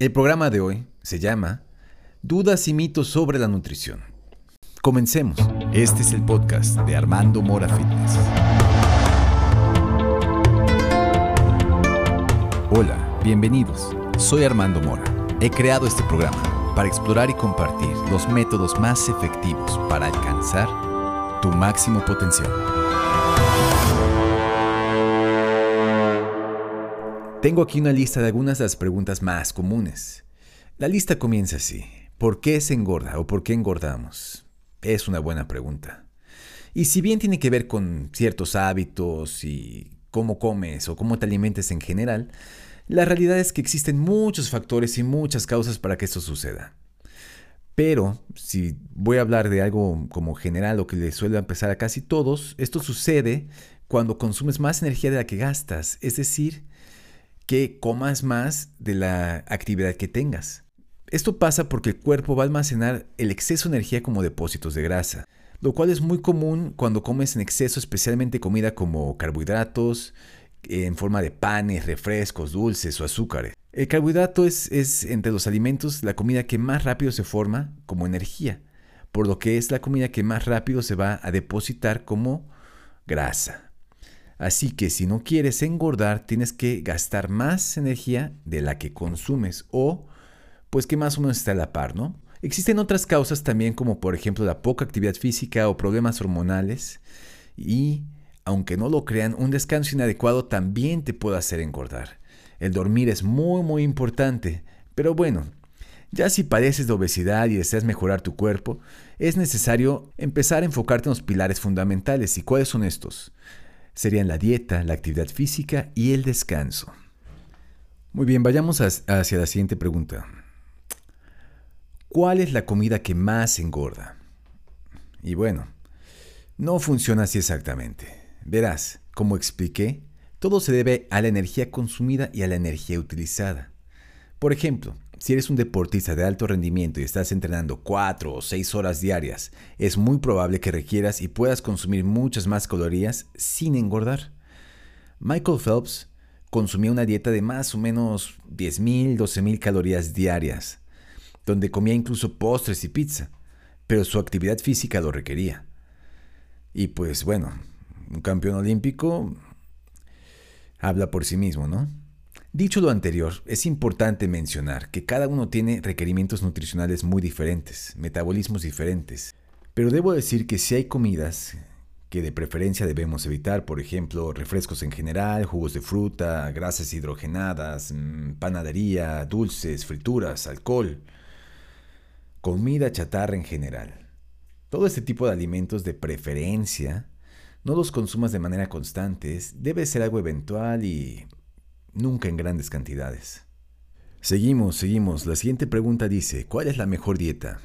El programa de hoy se llama Dudas y mitos sobre la nutrición. Comencemos. Este es el podcast de Armando Mora Fitness. Hola, bienvenidos. Soy Armando Mora. He creado este programa para explorar y compartir los métodos más efectivos para alcanzar tu máximo potencial. Tengo aquí una lista de algunas de las preguntas más comunes. La lista comienza así. ¿Por qué se engorda o por qué engordamos? Es una buena pregunta. Y si bien tiene que ver con ciertos hábitos y cómo comes o cómo te alimentes en general, la realidad es que existen muchos factores y muchas causas para que esto suceda. Pero si voy a hablar de algo como general o que le suele empezar a casi todos, esto sucede cuando consumes más energía de la que gastas, es decir, que comas más de la actividad que tengas. Esto pasa porque el cuerpo va a almacenar el exceso de energía como depósitos de grasa, lo cual es muy común cuando comes en exceso, especialmente comida como carbohidratos, en forma de panes, refrescos, dulces o azúcares. El carbohidrato es, es entre los alimentos la comida que más rápido se forma como energía, por lo que es la comida que más rápido se va a depositar como grasa. Así que si no quieres engordar, tienes que gastar más energía de la que consumes o pues que más o menos está a la par, ¿no? Existen otras causas también como por ejemplo la poca actividad física o problemas hormonales y aunque no lo crean, un descanso inadecuado también te puede hacer engordar. El dormir es muy muy importante, pero bueno, ya si padeces de obesidad y deseas mejorar tu cuerpo, es necesario empezar a enfocarte en los pilares fundamentales. ¿Y cuáles son estos? Serían la dieta, la actividad física y el descanso. Muy bien, vayamos hacia la siguiente pregunta. ¿Cuál es la comida que más engorda? Y bueno, no funciona así exactamente. Verás, como expliqué, todo se debe a la energía consumida y a la energía utilizada. Por ejemplo, si eres un deportista de alto rendimiento y estás entrenando 4 o 6 horas diarias, es muy probable que requieras y puedas consumir muchas más calorías sin engordar. Michael Phelps consumía una dieta de más o menos 10.000, 12.000 calorías diarias, donde comía incluso postres y pizza, pero su actividad física lo requería. Y pues bueno, un campeón olímpico habla por sí mismo, ¿no? Dicho lo anterior, es importante mencionar que cada uno tiene requerimientos nutricionales muy diferentes, metabolismos diferentes. Pero debo decir que si hay comidas que de preferencia debemos evitar, por ejemplo, refrescos en general, jugos de fruta, grasas hidrogenadas, mm, panadería, dulces, frituras, alcohol, comida chatarra en general. Todo este tipo de alimentos de preferencia no los consumas de manera constante, debe ser algo eventual y nunca en grandes cantidades. Seguimos, seguimos. La siguiente pregunta dice, ¿cuál es la mejor dieta?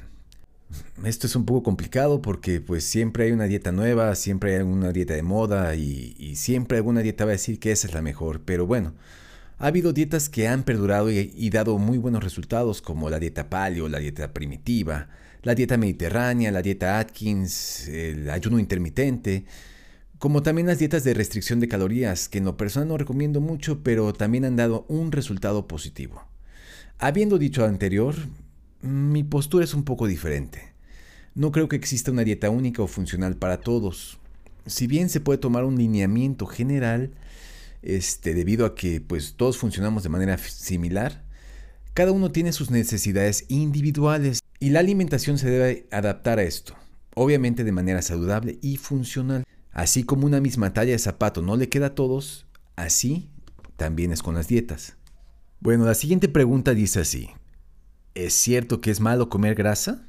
Esto es un poco complicado porque pues siempre hay una dieta nueva, siempre hay una dieta de moda y, siempre alguna dieta va a decir que esa es la mejor. Pero bueno, ha habido dietas que han perdurado y, y dado muy buenos resultados como la dieta paleo, la dieta primitiva, la dieta mediterránea, la dieta Atkins, el ayuno intermitente como también las dietas de restricción de calorías, que en lo personal no recomiendo mucho, pero también han dado un resultado positivo. Habiendo dicho anterior, mi postura es un poco diferente. No creo que exista una dieta única o funcional para todos. Si bien se puede tomar un lineamiento general, este, debido a que pues, todos funcionamos de manera similar, cada uno tiene sus necesidades individuales y la alimentación se debe adaptar a esto, obviamente de manera saludable y funcional. Así como una misma talla de zapato no le queda a todos, así también es con las dietas. Bueno, la siguiente pregunta dice así. ¿Es cierto que es malo comer grasa?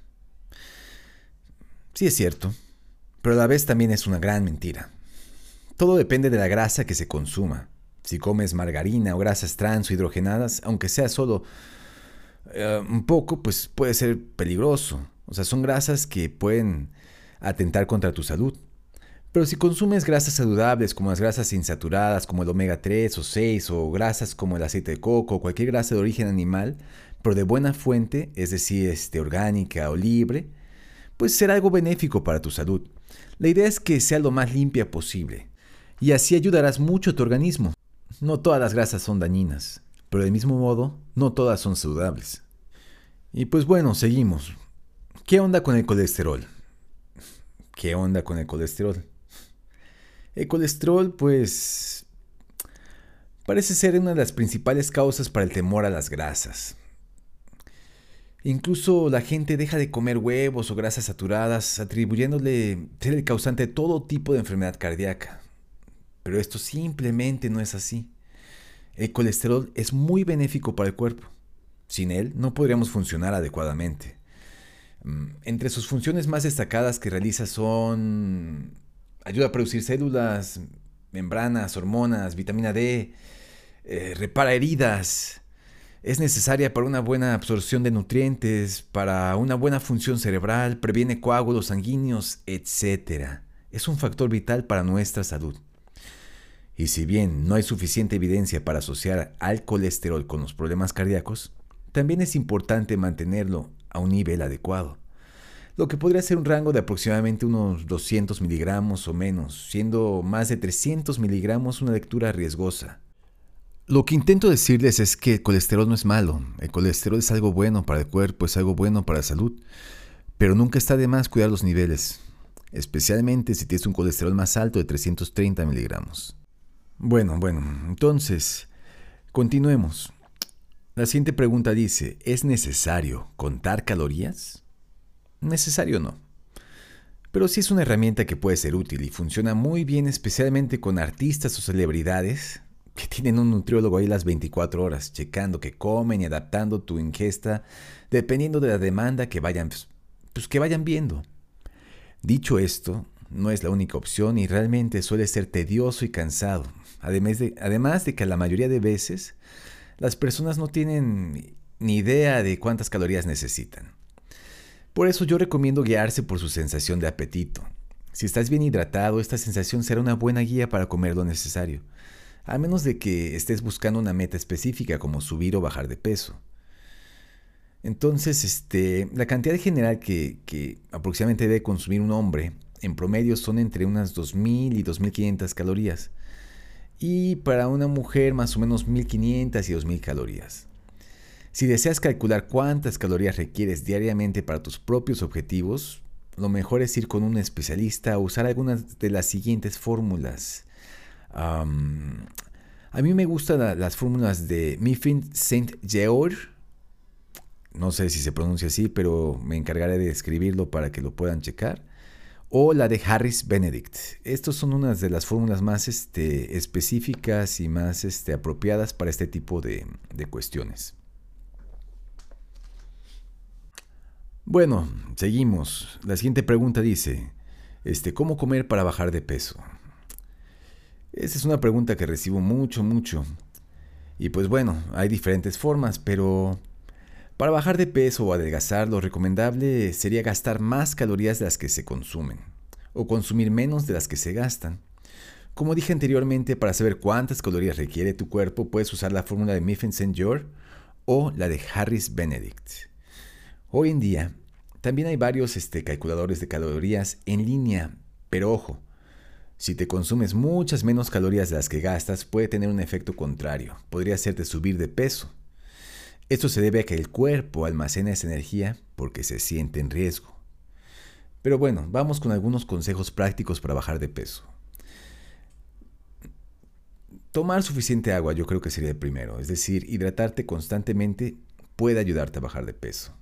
Sí es cierto, pero a la vez también es una gran mentira. Todo depende de la grasa que se consuma. Si comes margarina o grasas trans o hidrogenadas, aunque sea solo eh, un poco, pues puede ser peligroso. O sea, son grasas que pueden atentar contra tu salud. Pero si consumes grasas saludables como las grasas insaturadas como el omega 3 o 6 o grasas como el aceite de coco o cualquier grasa de origen animal, pero de buena fuente, es decir, este, orgánica o libre, pues será algo benéfico para tu salud. La idea es que sea lo más limpia posible y así ayudarás mucho a tu organismo. No todas las grasas son dañinas. pero del mismo modo, no todas son saludables. Y pues bueno, seguimos. ¿Qué onda con el colesterol? ¿Qué onda con el colesterol? El colesterol, pues, parece ser una de las principales causas para el temor a las grasas. Incluso la gente deja de comer huevos o grasas saturadas, atribuyéndole ser el causante de todo tipo de enfermedad cardíaca. Pero esto simplemente no es así. El colesterol es muy benéfico para el cuerpo. Sin él no podríamos funcionar adecuadamente. Mm, entre sus funciones más destacadas que realiza son ayuda a producir células, membranas, hormonas, vitamina D, eh, repara heridas, es necesaria para una buena absorción de nutrientes, para una buena función cerebral, previene coágulos sanguíneos, etc. Es un factor vital para nuestra salud. Y si bien no hay suficiente evidencia para asociar al colesterol con los problemas cardíacos, también es importante mantenerlo a un nivel adecuado, lo que podría ser un rango de aproximadamente unos 200 miligramos o menos, siendo más de 300 miligramos una lectura riesgosa. Lo que intento decirles es que el colesterol no es malo, el colesterol es algo bueno para el cuerpo, es algo bueno para la salud, pero nunca está de más cuidar los niveles, especialmente si tienes un colesterol más alto de 330 miligramos. Bueno, bueno, entonces, continuemos. La siguiente pregunta dice, ¿es necesario contar calorías? Necesario no. Pero sí es una herramienta que puede ser útil y funciona muy bien especialmente con artistas o celebridades que tienen un nutriólogo ahí las 24 horas, checando que comen y adaptando tu ingesta dependiendo de la demanda que vayan, pues, que vayan viendo. Dicho esto, no es la única opción y realmente suele ser tedioso y cansado, además de, además de que la mayoría de veces las personas no tienen ni idea de cuántas calorías necesitan. Por eso yo recomiendo guiarse por su sensación de apetito. Si estás bien hidratado, esta sensación será una buena guía para comer lo necesario, a menos de que estés buscando una meta específica como subir o bajar de peso. Entonces, este, la cantidad general que, que aproximadamente debe consumir un hombre en promedio son entre unas 2.000 y 2.500 calorías y para una mujer más o menos 1500 y 2000 calorías. Si deseas calcular cuántas calorías requieres diariamente para tus propios objetivos, lo mejor es ir con un especialista o usar algunas de las siguientes fórmulas. a mí me gustan las fórmulas de Mifflin Saint George. No sé si se pronuncia así, pero me encargaré de escribirlo para que lo puedan checar o la de Harris Benedict. Estas son unas de las fórmulas más este, específicas y más este, apropiadas para este tipo de, cuestiones. Bueno, seguimos. La siguiente pregunta dice, este, ¿cómo comer para bajar de peso? Esa es una pregunta que recibo mucho, mucho. Y pues bueno, hay diferentes formas, pero para bajar de peso o adelgazar, lo recomendable sería gastar más calorías de las que se consumen, o consumir menos de las que se gastan. Como dije anteriormente, para saber cuántas calorías requiere tu cuerpo, puedes usar la fórmula de Mifflin St. George o la de Harris Benedict. Hoy en día, también hay varios este, calculadores de calorías en línea, pero ojo, si te consumes muchas menos calorías de las que gastas, puede tener un efecto contrario, podría hacerte subir de peso. Esto se debe a que el cuerpo almacena esa energía porque se siente en riesgo. Pero bueno, vamos con algunos consejos prácticos para bajar de peso. Tomar suficiente agua yo creo que sería el primero, es decir, hidratarte constantemente puede ayudarte a bajar de peso.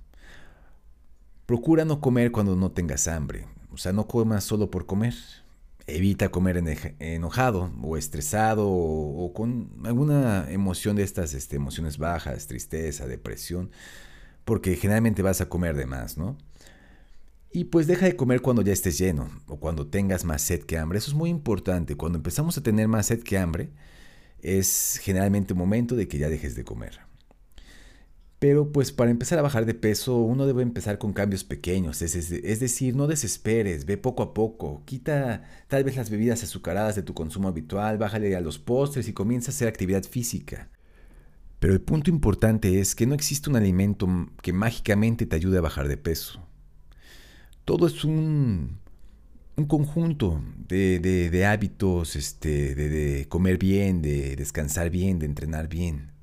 Procura no comer cuando no tengas hambre, o sea, no comas solo por comer. Evita comer enojado o estresado o, con alguna emoción de estas este, emociones bajas, tristeza, depresión, porque generalmente vas a comer de más, ¿no? Y pues deja de comer cuando ya estés lleno o cuando tengas más sed que hambre. Eso es muy importante. Cuando empezamos a tener más sed que hambre, es generalmente un momento de que ya dejes de comer. Pero pues para empezar a bajar de peso uno debe empezar con cambios pequeños, es, decir, no desesperes, ve poco a poco, quita tal vez las bebidas azucaradas de tu consumo habitual, bájale a los postres y comienza a hacer actividad física. Pero el punto importante es que no existe un alimento que mágicamente te ayude a bajar de peso. Todo es un, un conjunto de, hábitos, este, de comer bien, de descansar bien, de entrenar bien.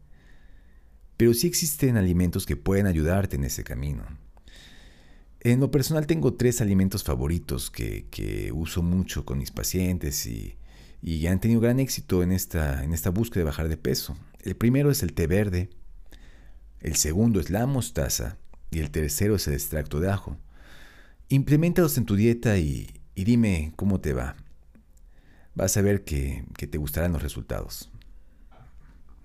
Pero sí existen alimentos que pueden ayudarte en ese camino. En lo personal tengo tres alimentos favoritos que, uso mucho con mis pacientes y, han tenido gran éxito en esta, en esta búsqueda de bajar de peso. El primero es el té verde, el segundo es la mostaza y el tercero es el extracto de ajo. Implementalos en tu dieta y, dime cómo te va. Vas a ver que, que te gustarán los resultados.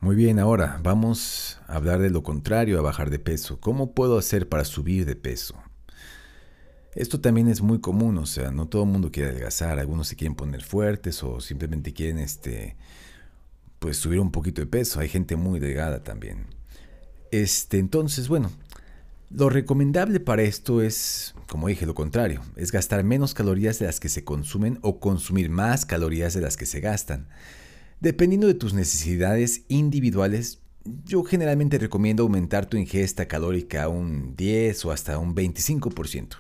Muy bien, ahora vamos a hablar de lo contrario a bajar de peso. ¿Cómo puedo hacer para subir de peso? Esto también es muy común, o sea, no todo el mundo quiere adelgazar, algunos se quieren poner fuertes o simplemente quieren este pues subir un poquito de peso, hay gente muy delgada también. Este, entonces, bueno, lo recomendable para esto es, como dije, lo contrario, es gastar menos calorías de las que se consumen o consumir más calorías de las que se gastan. Dependiendo de tus necesidades individuales, yo generalmente recomiendo aumentar tu ingesta calórica a un 10 o hasta un 25%.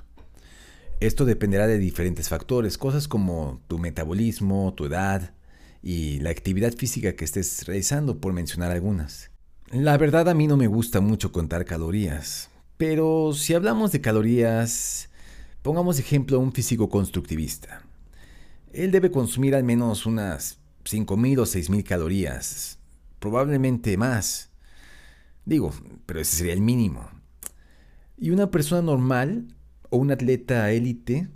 Esto dependerá de diferentes factores, cosas como tu metabolismo, tu edad y la actividad física que estés realizando, por mencionar algunas. La verdad a mí no me gusta mucho contar calorías, pero si hablamos de calorías, pongamos ejemplo un físico constructivista. Él debe consumir al menos unas 5.000 o 6.000 calorías, probablemente más. Digo, pero ese sería el mínimo. Y una persona normal o un atleta élite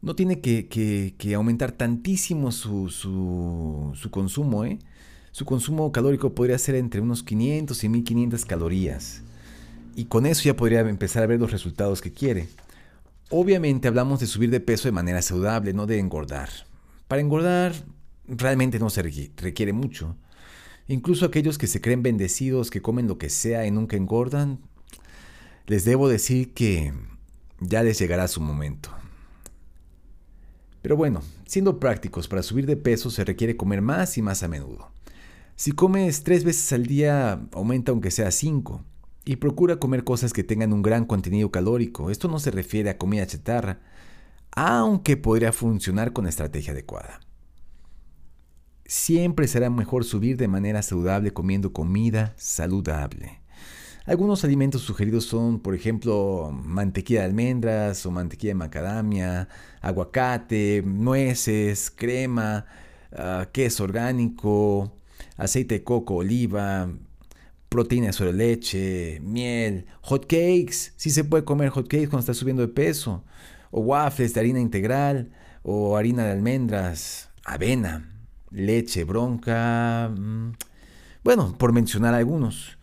no tiene que, aumentar tantísimo su, su, consumo. ¿eh? Su consumo calórico podría ser entre unos 500 y 1500 calorías. Y con eso ya podría empezar a ver los resultados que quiere. Obviamente hablamos de subir de peso de manera saludable, no de engordar. Para engordar realmente no se requiere mucho. Incluso aquellos que se creen bendecidos, que comen lo que sea y nunca engordan, les debo decir que ya les llegará su momento. Pero bueno, siendo prácticos, para subir de peso se requiere comer más y más a menudo. Si comes tres veces al día, aumenta aunque sea cinco. Y procura comer cosas que tengan un gran contenido calórico. Esto no se refiere a comida chatarra, aunque podría funcionar con estrategia adecuada. Siempre será mejor subir de manera saludable comiendo comida saludable. Algunos alimentos sugeridos son, por ejemplo, mantequilla de almendras o mantequilla de macadamia, aguacate, nueces, crema, ah, queso orgánico, aceite de coco, oliva, proteína sobre leche, miel, hot cakes. Sí se puede comer hot cakes cuando estás subiendo de peso. O waffles de harina integral o harina de almendras, avena leche bronca. Mm, bueno, por mencionar algunos.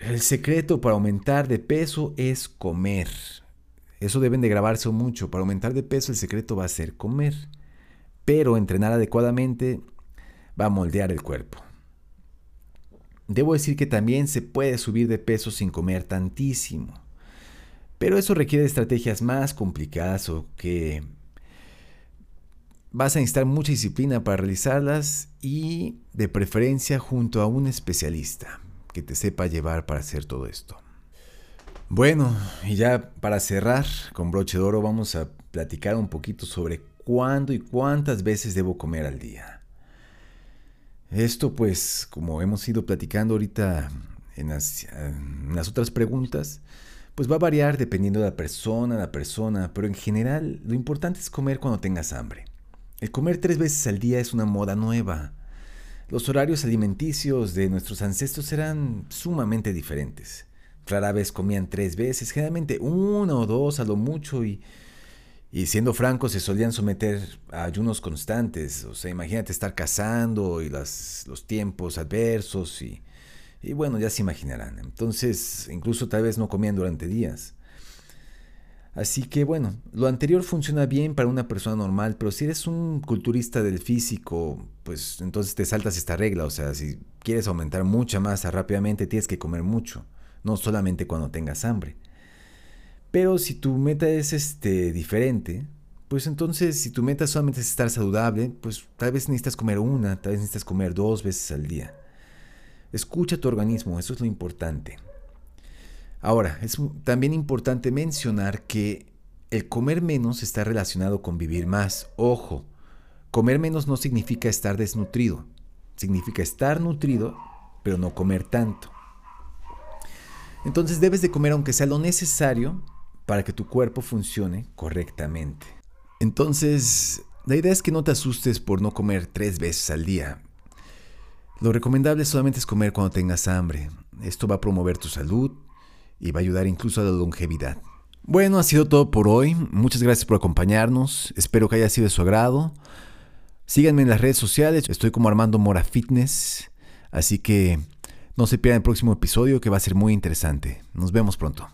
El secreto para aumentar de peso es comer. Eso deben de grabarse mucho. Para aumentar de peso el secreto va a ser comer. Pero entrenar adecuadamente va a moldear el cuerpo. Debo decir que también se puede subir de peso sin comer tantísimo. Pero eso requiere estrategias más complicadas o que Vas a necesitar mucha disciplina para realizarlas y de preferencia junto a un especialista que te sepa llevar para hacer todo esto. Bueno, y ya para cerrar con broche de oro vamos a platicar un poquito sobre cuándo y cuántas veces debo comer al día. Esto pues, como hemos ido platicando ahorita en las, en las otras preguntas, pues va a variar dependiendo de la persona, la persona, pero en general lo importante es comer cuando tengas hambre. El comer tres veces al día es una moda nueva. Los horarios alimenticios de nuestros ancestros eran sumamente diferentes. Rara vez comían tres veces, generalmente una o dos a lo mucho y, y siendo francos se solían someter a ayunos constantes. O sea, imagínate estar cazando y los tiempos adversos y, y bueno, ya se imaginarán. Entonces, incluso tal vez no comían durante días. Así que bueno, lo anterior funciona bien para una persona normal, pero si eres un culturista del físico, pues entonces te saltas esta regla. O sea, si quieres aumentar mucha masa rápidamente, tienes que comer mucho, no solamente cuando tengas hambre. Pero si tu meta es este, diferente, pues entonces si tu meta solamente es estar saludable, pues tal vez necesitas comer una, tal vez necesitas comer dos veces al día. Escucha tu organismo, eso es lo importante. Ahora, es también importante mencionar que el comer menos está relacionado con vivir más. Ojo, comer menos no significa estar desnutrido. Significa estar nutrido, pero no comer tanto. Entonces debes de comer aunque sea lo necesario para que tu cuerpo funcione correctamente. Entonces, la idea es que no te asustes por no comer tres veces al día. Lo recomendable solamente es comer cuando tengas hambre. Esto va a promover tu salud y va a ayudar incluso a la longevidad. Bueno, ha sido todo por hoy. Muchas gracias por acompañarnos. Espero que haya sido de su agrado. Síganme en las redes sociales. Estoy como Armando Mora Fitness. Así que no se pierdan el próximo episodio que va a ser muy interesante. Nos vemos pronto.